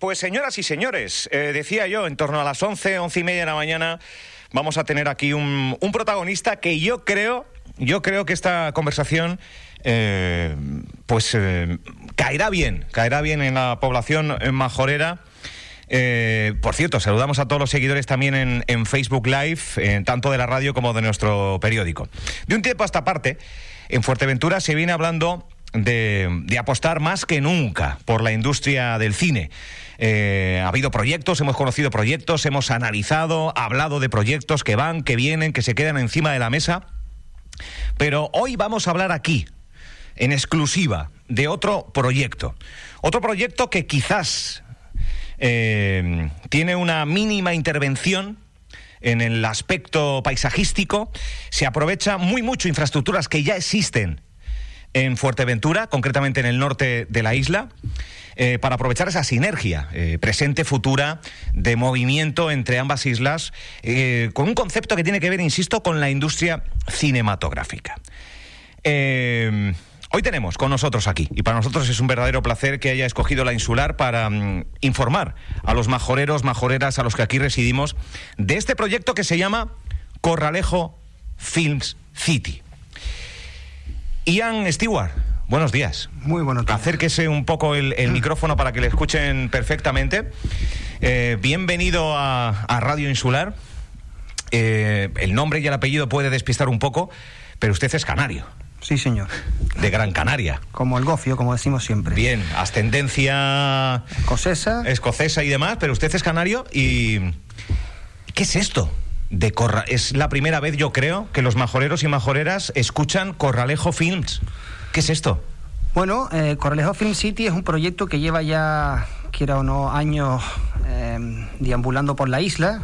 Pues señoras y señores, eh, decía yo, en torno a las 11, once y media de la mañana, vamos a tener aquí un, protagonista que yo creo, yo creo que esta conversación, eh, pues eh, caerá bien, caerá bien en la población majorera. por cierto, saludamos a todos los seguidores también en, Facebook Live, tanto de la radio como de nuestro periódico. De un tiempo a esta parte, en Fuerteventura se viene hablando de, apostar más que nunca por la industria del cine. Eh, ha habido proyectos, hemos conocido proyectos, hemos analizado, hablado de proyectos que van, que vienen, que se quedan encima de la mesa. Pero hoy vamos a hablar aquí, en exclusiva, de otro proyecto. Otro proyecto que quizás eh, tiene una mínima intervención en el aspecto paisajístico, se aprovecha muy mucho infraestructuras que ya existen en Fuerteventura, concretamente en el norte de la isla. Eh, para aprovechar esa sinergia eh, presente, futura, de movimiento entre ambas islas, eh, con un concepto que tiene que ver, insisto, con la industria cinematográfica. Hoy tenemos con nosotros aquí, y para nosotros es un verdadero placer que haya escogido la insular para mm, informar a los majoreros, majoreras, a los que aquí residimos, de este proyecto que se llama Corralejo Films City. Ian Stewart, buenos días. Muy buenos días. Acérquese un poco el, micrófono para que le escuchen perfectamente. Eh, bienvenido a, Radio Insular. Eh, el nombre y el apellido puede despistar un poco, pero usted es canario. Sí, señor. De Gran Canaria. Como el gofio, como decimos siempre. Bien, ascendencia... Escocesa. Escocesa y demás, pero usted es canario y... ¿Qué es esto? De Corra es la primera vez, yo creo, que los majoreros y majoreras escuchan Corralejo Films. ¿Qué es esto? Bueno, eh, Corralejo Film City es un proyecto que lleva ya, quiera o no, años eh, deambulando por la isla.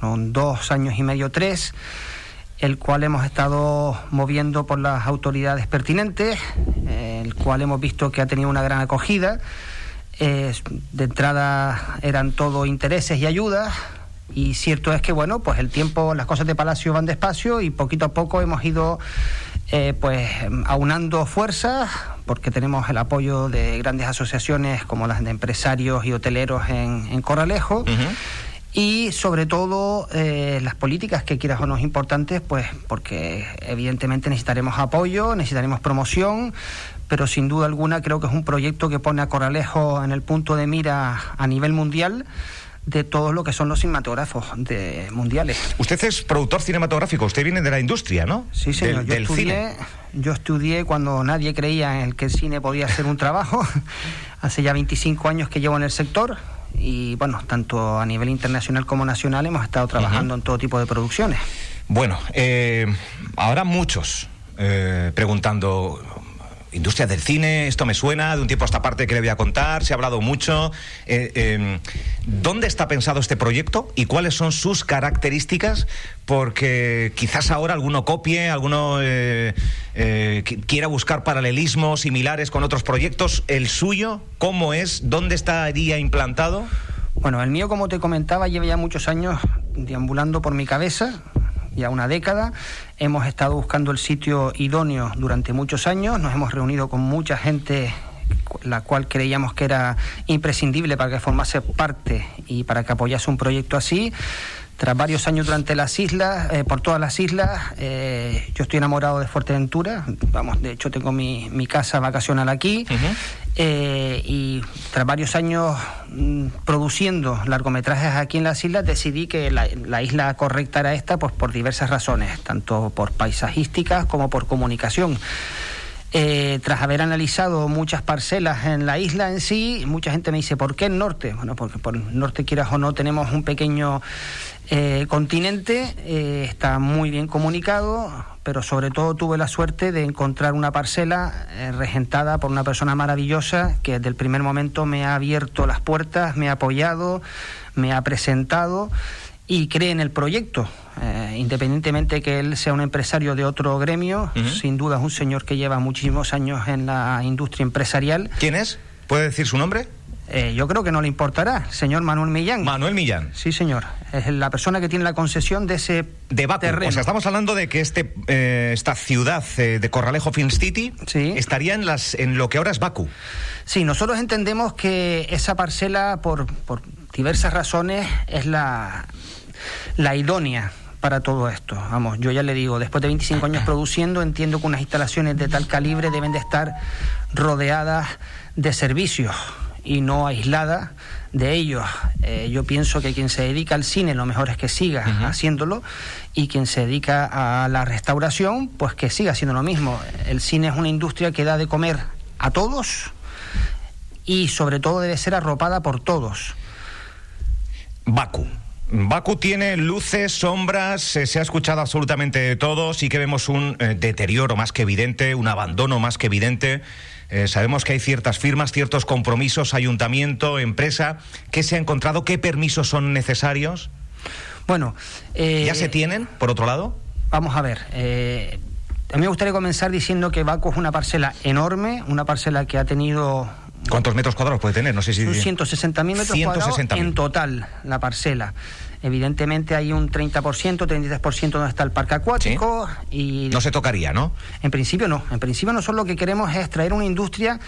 Son dos años y medio, tres el cual hemos estado moviendo por las autoridades pertinentes, el cual hemos visto que ha tenido una gran acogida. de entrada eran todo intereses y ayudas, y cierto es que, bueno, pues el tiempo, las cosas de Palacio van despacio y poquito a poco hemos ido eh, pues aunando fuerzas porque tenemos el apoyo de grandes asociaciones como las de empresarios y hoteleros en, Corralejo. Y sobre todo eh, las políticas que quieras o no es importantes, pues porque evidentemente necesitaremos apoyo, necesitaremos promoción, pero sin duda alguna creo que es un proyecto que pone a Corralejo en el punto de mira a nivel mundial de todo lo que son los cinematógrafos de mundiales. Usted es productor cinematográfico, usted viene de la industria, ¿no? Sí, señor. yo, estudié, yo estudié cuando nadie creía en que el cine podía ser un trabajo. Hace ya 25 años que llevo en el sector y, bueno, tanto a nivel internacional como nacional hemos estado trabajando en todo tipo de producciones. Bueno, eh, ahora muchos eh, preguntando industria del cine, esto me suena, de un tiempo a esta parte que le voy a contar, se ha hablado mucho. Eh, em, ¿Dónde está pensado este proyecto y cuáles son sus características? Porque quizás ahora alguno copie, alguno eh, eh, quiera buscar paralelismos similares con otros proyectos. ¿El suyo cómo es? ¿Dónde estaría implantado? Bueno, el mío, como te comentaba, lleva ya muchos años deambulando por mi cabeza ya una década. Hemos estado buscando el sitio idóneo durante muchos años, nos hemos reunido con mucha gente la cual creíamos que era imprescindible para que formase parte y para que apoyase un proyecto así. Tras varios años durante las islas, eh, por todas las islas, eh, yo estoy enamorado de Fuerteventura. Vamos, de hecho tengo mi, mi casa vacacional aquí. Eh, y tras varios años mm, produciendo largometrajes aquí en las islas, decidí que la, la, isla correcta era esta, pues por diversas razones, tanto por paisajísticas como por comunicación. Eh, tras haber analizado muchas parcelas en la isla en sí, mucha gente me dice, ¿por qué el norte? Bueno, porque por el norte, quieras o no, tenemos un pequeño eh, continente, eh, está muy bien comunicado, pero sobre todo tuve la suerte de encontrar una parcela regentada por una persona maravillosa que desde el primer momento me ha abierto las puertas, me ha apoyado, me ha presentado y cree en el proyecto. Eh, independientemente que él sea un empresario de otro gremio, sin duda es un señor que lleva muchísimos años en la industria empresarial. ¿Quién es? ¿Puede decir su nombre? Eh, yo creo que no le importará, señor Manuel Millán. Manuel Millán. Sí, señor. Es la persona que tiene la concesión de ese de Baku. terreno. O sea, estamos hablando de que este, eh, esta ciudad eh, de Corralejo Film City Sí. estaría en, las, en lo que ahora es Baku. Sí, nosotros entendemos que esa parcela, por, por diversas razones, es la, la idónea para todo esto. Vamos, yo ya le digo, después de 25 años produciendo, entiendo que unas instalaciones de tal calibre deben de estar rodeadas de servicios y no aisladas de ellos. Eh, yo pienso que quien se dedica al cine lo mejor es que siga haciéndolo y quien se dedica a la restauración, pues que siga haciendo lo mismo. El cine es una industria que da de comer a todos y sobre todo debe ser arropada por todos. Baku. Baku tiene luces, sombras, eh, se ha escuchado absolutamente de todo, sí que vemos un eh, deterioro más que evidente, un abandono más que evidente. Eh, sabemos que hay ciertas firmas, ciertos compromisos, ayuntamiento, empresa. ¿Qué se ha encontrado? ¿Qué permisos son necesarios? Bueno, eh, ¿Ya se tienen, por otro lado? Vamos a ver. eh, a mí me gustaría comenzar diciendo que Baco es una parcela enorme, una parcela que ha tenido ¿Cuántos metros cuadrados puede tener? No sé si... un 160.000 metros cuadrados 160.000. en total la parcela. Evidentemente hay un 30%, 33% donde está el parque acuático y No se tocaría, ¿no? En principio no. En principio nosotros lo que queremos es traer una industria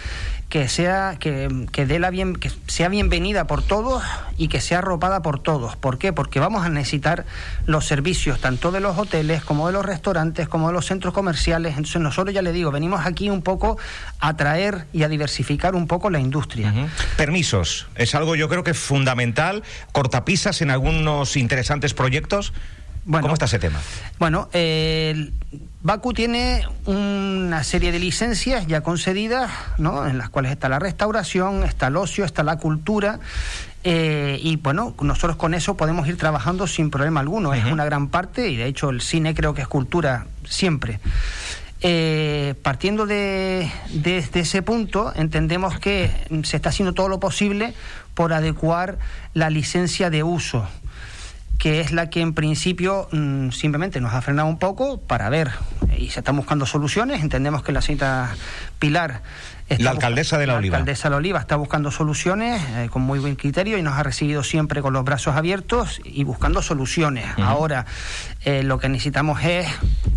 que sea que, que dé la bien que sea bienvenida por todos y que sea arropada por todos. ¿Por qué? Porque vamos a necesitar los servicios tanto de los hoteles como de los restaurantes como de los centros comerciales. Entonces nosotros ya le digo, venimos aquí un poco a traer y a diversificar un poco la industria. Permisos. Es algo yo creo que es fundamental. Cortapisas en algunos interesantes proyectos. Bueno. ¿Cómo está ese tema? Bueno, eh, Baku tiene una serie de licencias ya concedidas, ¿no? en las cuales está la restauración, está el ocio, está la cultura. eh, y bueno, nosotros con eso podemos ir trabajando sin problema alguno. Es una gran parte y de hecho el cine creo que es cultura siempre. Eh, partiendo de, de- de ese punto, entendemos que se está haciendo todo lo posible por adecuar la licencia de uso que es la que en principio mm, simplemente nos ha frenado un poco para ver y se están buscando soluciones. Entendemos que la señorita Pilar. La alcaldesa de La Oliva. alcaldesa de La Oliva está buscando soluciones eh, con muy buen criterio y nos ha recibido siempre con los brazos abiertos y buscando soluciones. Ahora, eh, lo que necesitamos es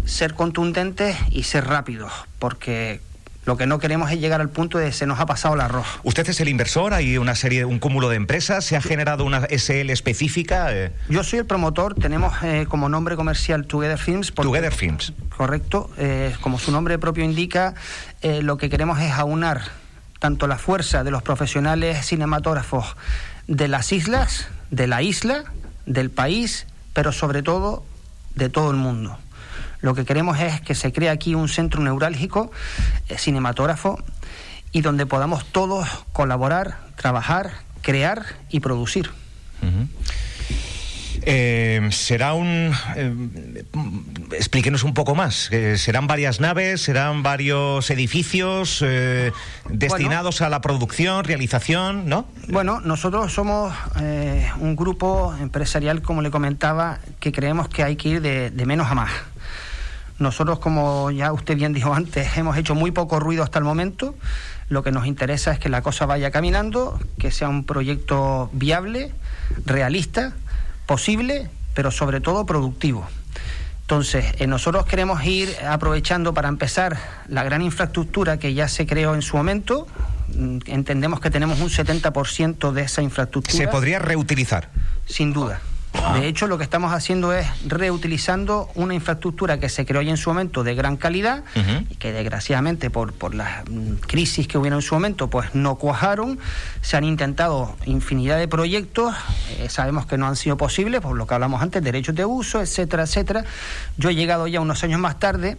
ser contundentes y ser rápidos, porque lo que no queremos es llegar al punto de se nos ha pasado el arroz. Usted es el inversor, hay una serie, un cúmulo de empresas, se ha generado una SL específica, eh, Yo soy el promotor, tenemos eh, como nombre comercial Together Films. porque- Together Films. Correcto, eh, como su nombre propio indica, lo que queremos es aunar tanto la fuerza de los profesionales cinematógrafos de las islas, de la isla, del país, pero sobre todo de todo el mundo. Lo que queremos es que se cree aquí un centro neurálgico eh, cinematógrafo y donde podamos todos colaborar, trabajar, crear y producir. Eh, será un. eh, explíquenos un poco más. Eh, ¿Serán varias naves? ¿Serán varios edificios destinados a la producción, realización? ¿No? Bueno, nosotros somos eh, un grupo empresarial, como le comentaba, que creemos que hay que ir de, de menos a más. Nosotros, como ya usted bien dijo antes, hemos hecho muy poco ruido hasta el momento. Lo que nos interesa es que la cosa vaya caminando, que sea un proyecto viable, realista, posible, pero sobre todo productivo. Entonces, eh, nosotros queremos ir aprovechando para empezar la gran infraestructura que ya se creó en su momento. Mm, Entendemos que tenemos un 70% de esa infraestructura. Se podría reutilizar. Sin duda. De hecho, lo que estamos haciendo es reutilizando una infraestructura que se creó ya en su momento de gran calidad y que desgraciadamente por, por las mm, crisis que hubieron en su momento pues no cuajaron. Se han intentado infinidad de proyectos, eh, sabemos que no han sido posibles, por lo que hablamos antes, derechos de uso, etcétera, etcétera. Yo he llegado ya unos años más tarde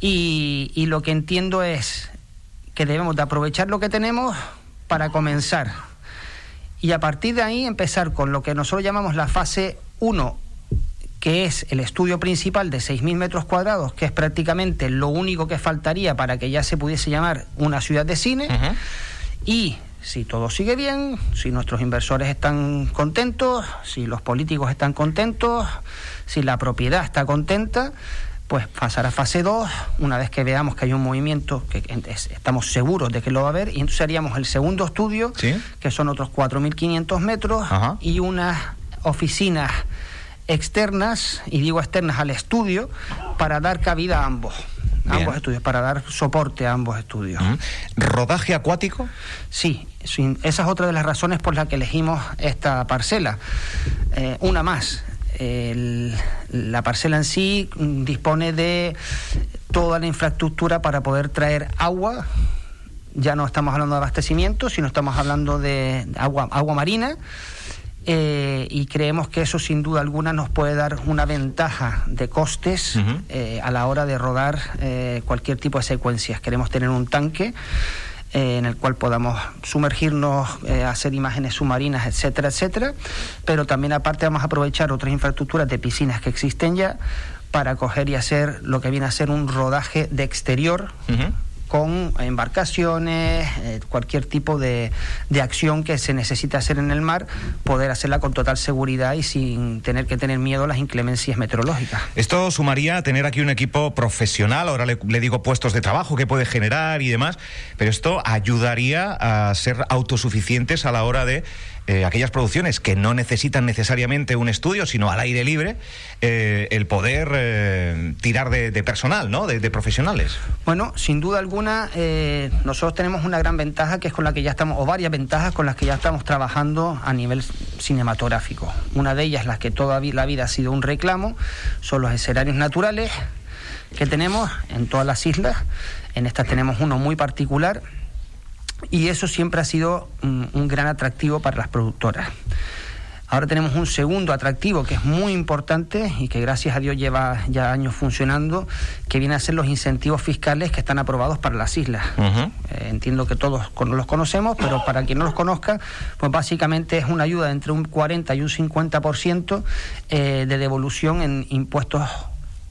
y, y lo que entiendo es que debemos de aprovechar lo que tenemos para comenzar y a partir de ahí empezar con lo que nosotros llamamos la fase 1, que es el estudio principal de 6.000 metros cuadrados, que es prácticamente lo único que faltaría para que ya se pudiese llamar una ciudad de cine. Y si todo sigue bien, si nuestros inversores están contentos, si los políticos están contentos, si la propiedad está contenta, pues pasar a fase 2, una vez que veamos que hay un movimiento, que estamos seguros de que lo va a haber, y entonces haríamos el segundo estudio, que son otros 4.500 metros, y unas oficinas externas, y digo externas al estudio, para dar cabida a ambos. ambos estudios, para dar soporte a ambos estudios. ¿Rodaje acuático? Sí, esa es otra de las razones por las que elegimos esta parcela. Eh, una más, la parcela en sí dispone de toda la infraestructura para poder traer agua. Ya no estamos hablando de abastecimiento, sino estamos hablando de agua, agua marina. Eh, y creemos que eso sin duda alguna nos puede dar una ventaja de costes eh, a la hora de rodar eh, cualquier tipo de secuencias. Queremos tener un tanque eh, en el cual podamos sumergirnos, eh, hacer imágenes submarinas, etcétera, etcétera. Pero también aparte vamos a aprovechar otras infraestructuras de piscinas que existen ya para coger y hacer lo que viene a ser un rodaje de exterior con embarcaciones, eh, cualquier tipo de, de, acción que se necesite hacer en el mar, poder hacerla con total seguridad y sin tener que tener miedo a las inclemencias meteorológicas. Esto sumaría a tener aquí un equipo profesional, ahora le, digo puestos de trabajo que puede generar y demás, pero esto ayudaría a ser autosuficientes a la hora de eh, aquellas producciones que no necesitan necesariamente un estudio, sino al aire libre, eh, el poder eh, tirar de, personal, ¿no? De, profesionales. Bueno, sin duda alguna, nosotros tenemos una gran ventaja que es con la que ya estamos, o varias ventajas con las que ya estamos trabajando a nivel cinematográfico. Una de ellas, las que toda la vida ha sido un reclamo, son los escenarios naturales que tenemos en todas las islas. En esta tenemos uno muy particular y eso siempre ha sido un, gran atractivo para las productoras. Ahora tenemos un segundo atractivo que es muy importante y que gracias a Dios lleva ya años funcionando, que viene a ser los incentivos fiscales que están aprobados para las islas. Eh, entiendo que todos los conocemos, pero para quien no los conozca, pues básicamente es una ayuda entre un 40 y un 50% eh, de devolución en impuestos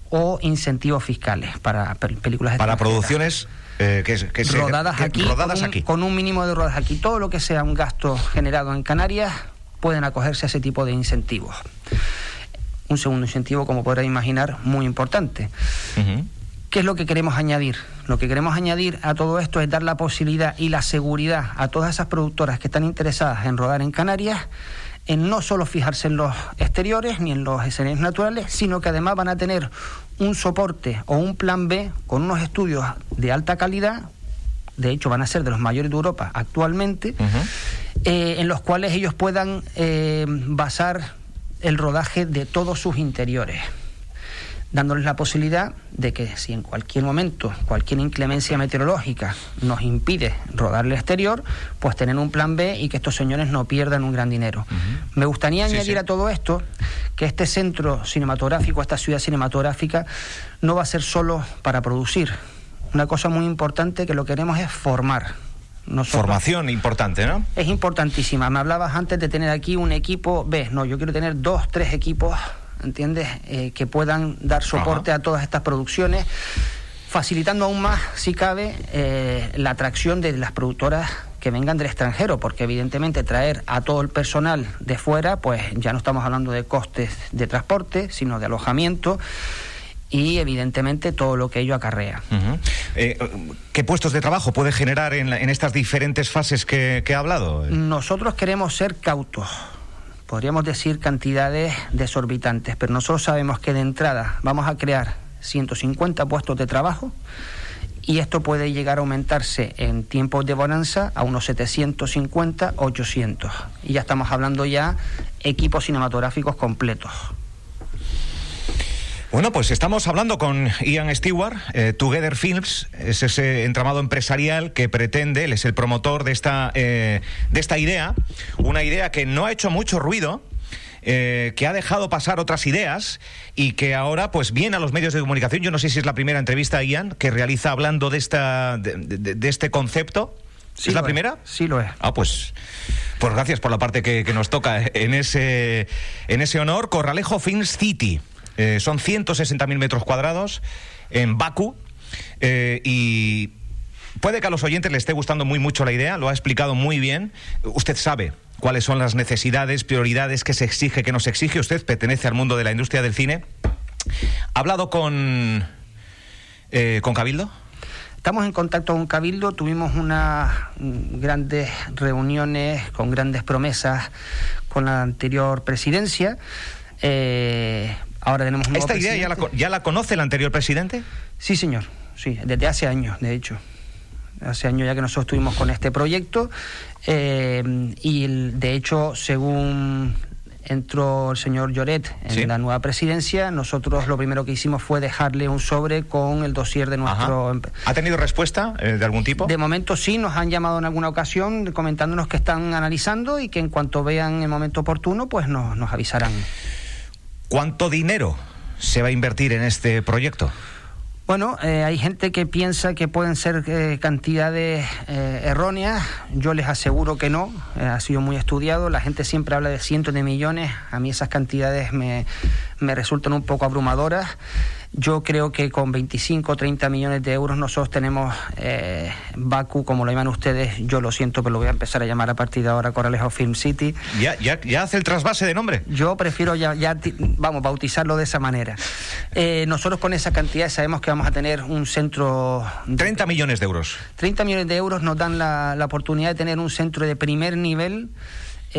o incentivos fiscales para películas Para producciones eh, que, rodadas, aquí, rodadas con un, Con un mínimo de rodadas aquí. Todo lo que sea un gasto generado en Canarias pueden acogerse a ese tipo de incentivos. Un segundo incentivo, como podrán imaginar, muy importante. ¿Qué es lo que queremos añadir? Lo que queremos añadir a todo esto es dar la posibilidad y la seguridad a todas esas productoras que están interesadas en rodar en Canarias en no solo fijarse en los exteriores ni en los escenarios naturales, sino que además van a tener un soporte o un plan B con unos estudios de alta calidad, de hecho van a ser de los mayores de Europa actualmente, eh, en los cuales ellos puedan eh, basar el rodaje de todos sus interiores dándoles la posibilidad de que si en cualquier momento cualquier inclemencia meteorológica nos impide rodar el exterior, pues tener un plan B y que estos señores no pierdan un gran dinero. Me gustaría añadir a todo esto que este centro cinematográfico, esta ciudad cinematográfica, no va a ser solo para producir. Una cosa muy importante que lo queremos es formar. Formación importante, ¿no? Es importantísima. Me hablabas antes de tener aquí un equipo B. No, yo quiero tener dos, tres equipos ¿entiendes? Eh, que puedan dar soporte a todas estas producciones, facilitando aún más, si cabe, eh, la atracción de las productoras que vengan del extranjero, porque evidentemente traer a todo el personal de fuera, pues ya no estamos hablando de costes de transporte, sino de alojamiento y evidentemente todo lo que ello acarrea. Eh, ¿Qué puestos de trabajo puede generar en, estas diferentes fases que, que, ha hablado? Nosotros queremos ser cautos podríamos decir cantidades desorbitantes, pero nosotros sabemos que de entrada vamos a crear 150 puestos de trabajo y esto puede llegar a aumentarse en tiempos de bonanza a unos 750, 800. Y ya estamos hablando ya equipos cinematográficos completos. Bueno, pues estamos hablando con Ian Stewart, eh, Together Films, es ese entramado empresarial que pretende, él es el promotor de esta, eh, de esta idea, una idea que no ha hecho mucho ruido, eh, que ha dejado pasar otras ideas y que ahora pues viene a los medios de comunicación. Yo no sé si es la primera entrevista, Ian, que realiza hablando de, esta, de, este concepto. ¿Es la primera? Sí, lo es. Ah, pues, pues gracias por la parte que, que nos toca en ese, en ese honor. Corralejo Films City. Eh, son 160.000 metros cuadrados en Baku eh, y puede que a los oyentes les esté gustando muy mucho la idea, lo ha explicado muy bien. Usted sabe cuáles son las necesidades, prioridades que se exige, que nos exige. Usted pertenece al mundo de la industria del cine ¿Ha hablado con, eh, con Cabildo? Estamos en contacto con Cabildo, tuvimos unas grandes reuniones con grandes promesas con la anterior presidencia. Eh, ahora tenemos un nuevo ¿Esta idea ya la, ya la conoce el anterior presidente? Sí, señor, sí, desde hace años, de hecho. Hace años ya que nosotros estuvimos con este proyecto eh, y de hecho, según entró el señor Lloret en Sí. la nueva presidencia, nosotros lo primero que hicimos fue dejarle un sobre con el dossier de nuestro... Ajá. ¿Ha tenido respuesta eh, de algún tipo? De momento sí, nos han llamado en alguna ocasión comentándonos que están analizando y que en cuanto vean el momento oportuno, pues nos, nos avisarán. ¿Cuánto dinero se va a invertir en este proyecto? Bueno, eh, hay gente que piensa que pueden ser eh, cantidades eh, erróneas. Yo les aseguro que no. Ha sido muy estudiado. La gente siempre habla de cientos de millones. A mí esas cantidades me, me resultan un poco abrumadoras. Yo creo que con 25 o 30 millones de euros nosotros tenemos eh, Baku, como lo llaman ustedes. Yo lo siento, pero lo voy a empezar a llamar a partir de ahora Coralejo Film City. ¿Ya, ya, ya hace el trasvase de nombre? Yo prefiero ya, ya vamos, bautizarlo de esa manera. Eh, nosotros con esa cantidad sabemos que vamos a tener un centro... de- 30 millones de euros. 30 millones de euros nos dan la, la oportunidad de tener un centro de primer nivel,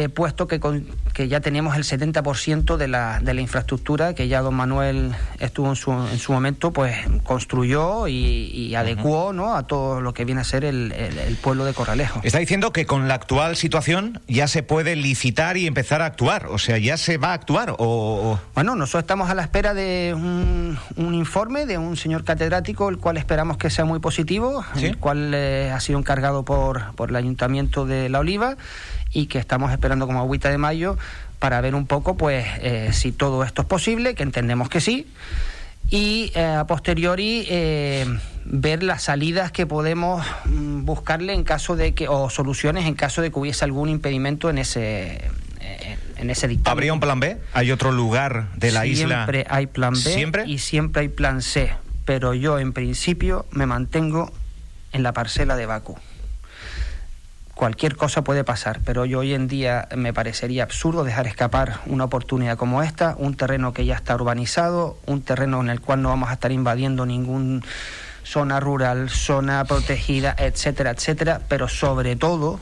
eh, puesto que, con- que ya tenemos el 70% de la, de la infraestructura que ya don Manuel estuvo en su, en su momento, pues construyó y, y adecuó ¿no? a todo lo que viene a ser el, el- el pueblo de Corralejo. Está diciendo que con la actual situación ya se puede licitar y empezar a actuar. O sea, ya se va a actuar. O, o- Bueno, nosotros estamos a la espera de un, un informe de un señor catedrático, el cual esperamos que sea muy positivo, ¿Sí? el cual eh, ha sido encargado por, por el Ayuntamiento de La Oliva y que estamos esperando como agüita de mayo para ver un poco pues eh, si todo esto es posible, que entendemos que sí, y eh, a posteriori eh, ver las salidas que podemos mm, buscarle en caso de que, o soluciones en caso de que hubiese algún impedimento en ese, eh, en ese dictamen. ¿Habría un plan B? ¿Hay otro lugar de la isla? Siempre hay plan B ¿Siempre? y siempre hay plan C. Pero yo, en principio, me mantengo en la parcela de Baku. Cualquier cosa puede pasar, pero yo hoy en día me parecería absurdo dejar escapar una oportunidad como esta, un terreno que ya está urbanizado, un terreno en el cual no vamos a estar invadiendo ningún zona rural, zona protegida, etcétera, etcétera, pero sobre todo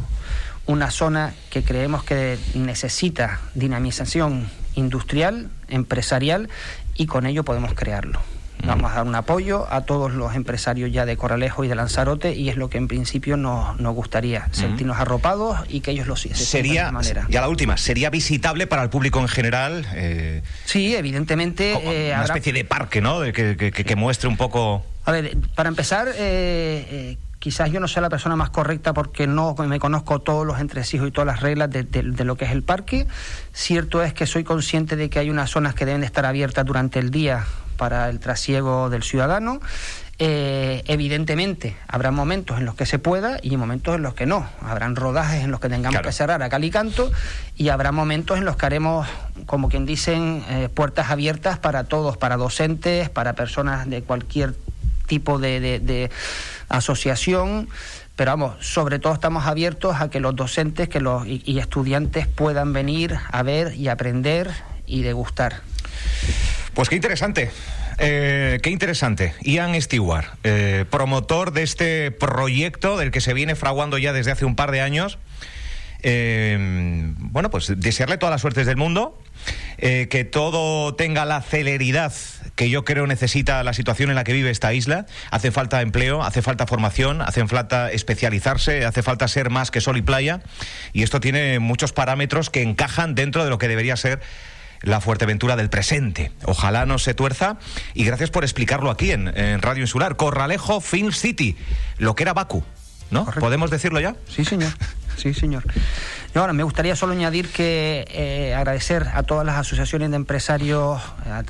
una zona que creemos que necesita dinamización industrial, empresarial, y con ello podemos crearlo. Vamos a dar un apoyo a todos los empresarios ya de Coralejo y de Lanzarote y es lo que en principio nos, nos gustaría, sentirnos arropados y que ellos lo sientan de Sería, esa manera. ya la última, ¿sería visitable para el público en general? eh, Sí, evidentemente como eh, una habrá- especie de parque, ¿no? De que, que- muestre un poco... A ver, para empezar, eh, eh, quizás yo no sea la persona más correcta porque no me conozco todos los entresijos y todas las reglas de, de- de lo que es el parque. Cierto es que soy consciente de que hay unas zonas que deben de estar abiertas durante el día para el trasiego del ciudadano. Eh, evidentemente, habrá momentos en los que se pueda y momentos en los que no. Habrán rodajes en los que tengamos Claro. que cerrar a cal y canto y habrá momentos en los que haremos, como quien dicen, eh, puertas abiertas para todos, para docentes, para personas de cualquier tipo de, de- de asociación. Pero vamos, sobre todo estamos abiertos a que los docentes que los, y, y estudiantes puedan venir a ver y aprender y degustar. Pues qué interesante. Eh, qué interesante. Ian Stewart, eh, promotor de este proyecto del que se viene fraguando ya desde hace un par de años. Eh, bueno, pues desearle todas las suertes del mundo, que todo tenga la celeridad que yo creo necesita la situación en la que vive esta isla. Hace falta empleo, hace falta formación, hace falta especializarse, hace falta ser más que sol y playa. Y esto tiene muchos parámetros que encajan dentro de lo que debería ser la Fuerteventura del presente. Ojalá no se tuerza. Y gracias por explicarlo aquí en, en Radio Insular. Corralejo Film City, lo que era Baku. ¿No? Correcto. ¿Podemos decirlo ya? Sí, señor. Sí, señor. Ahora, me gustaría solo añadir que eh, agradecer a todas las asociaciones de empresarios, a-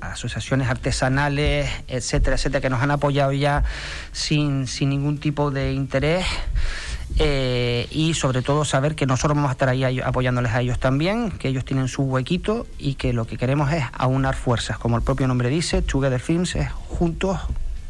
a- asociaciones artesanales, etcétera, etcétera, que nos han apoyado ya sin, sin ningún tipo de interés. Eh, y sobre todo saber que nosotros vamos a estar ahí apoyándoles a ellos también, que ellos tienen su huequito y que lo que queremos es aunar fuerzas. Como el propio nombre dice, Together Films es juntos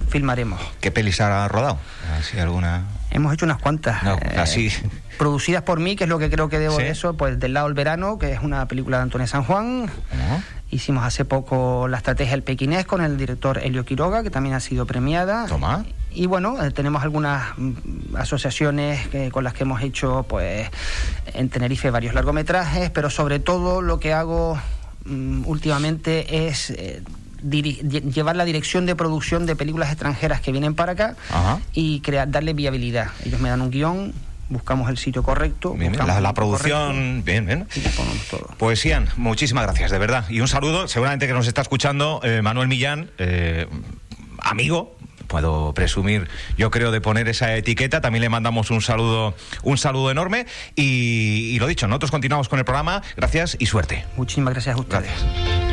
filmaremos. ¿Qué pelis ha rodado? Así alguna. Hemos hecho unas cuantas. No, eh, así. Producidas por mí, que es lo que creo que debo Sí. de eso, pues Del lado del verano, que es una película de Antonio San Juan. ¿no? Hicimos hace poco la estrategia del pequinés con el director Helio Quiroga, que también ha sido premiada. Toma. Y bueno, eh, tenemos algunas mm, asociaciones con las que hemos hecho pues en Tenerife varios largometrajes, pero sobre todo lo que hago mm, últimamente es eh, llevar la dirección de producción de películas extranjeras que vienen para acá y crear, darle viabilidad. Ellos me dan un guion, buscamos el sitio correcto. la, producción, bien, bien. Pues Ian, muchísimas gracias, de verdad. Y un saludo, seguramente que nos está escuchando eh, Manuel Millán, eh, amigo, puedo presumir, yo creo, de poner esa etiqueta. También le mandamos un saludo, un saludo enorme. Y, y lo dicho, nosotros continuamos con el programa. Gracias y suerte. Muchísimas gracias a ustedes. Gracias.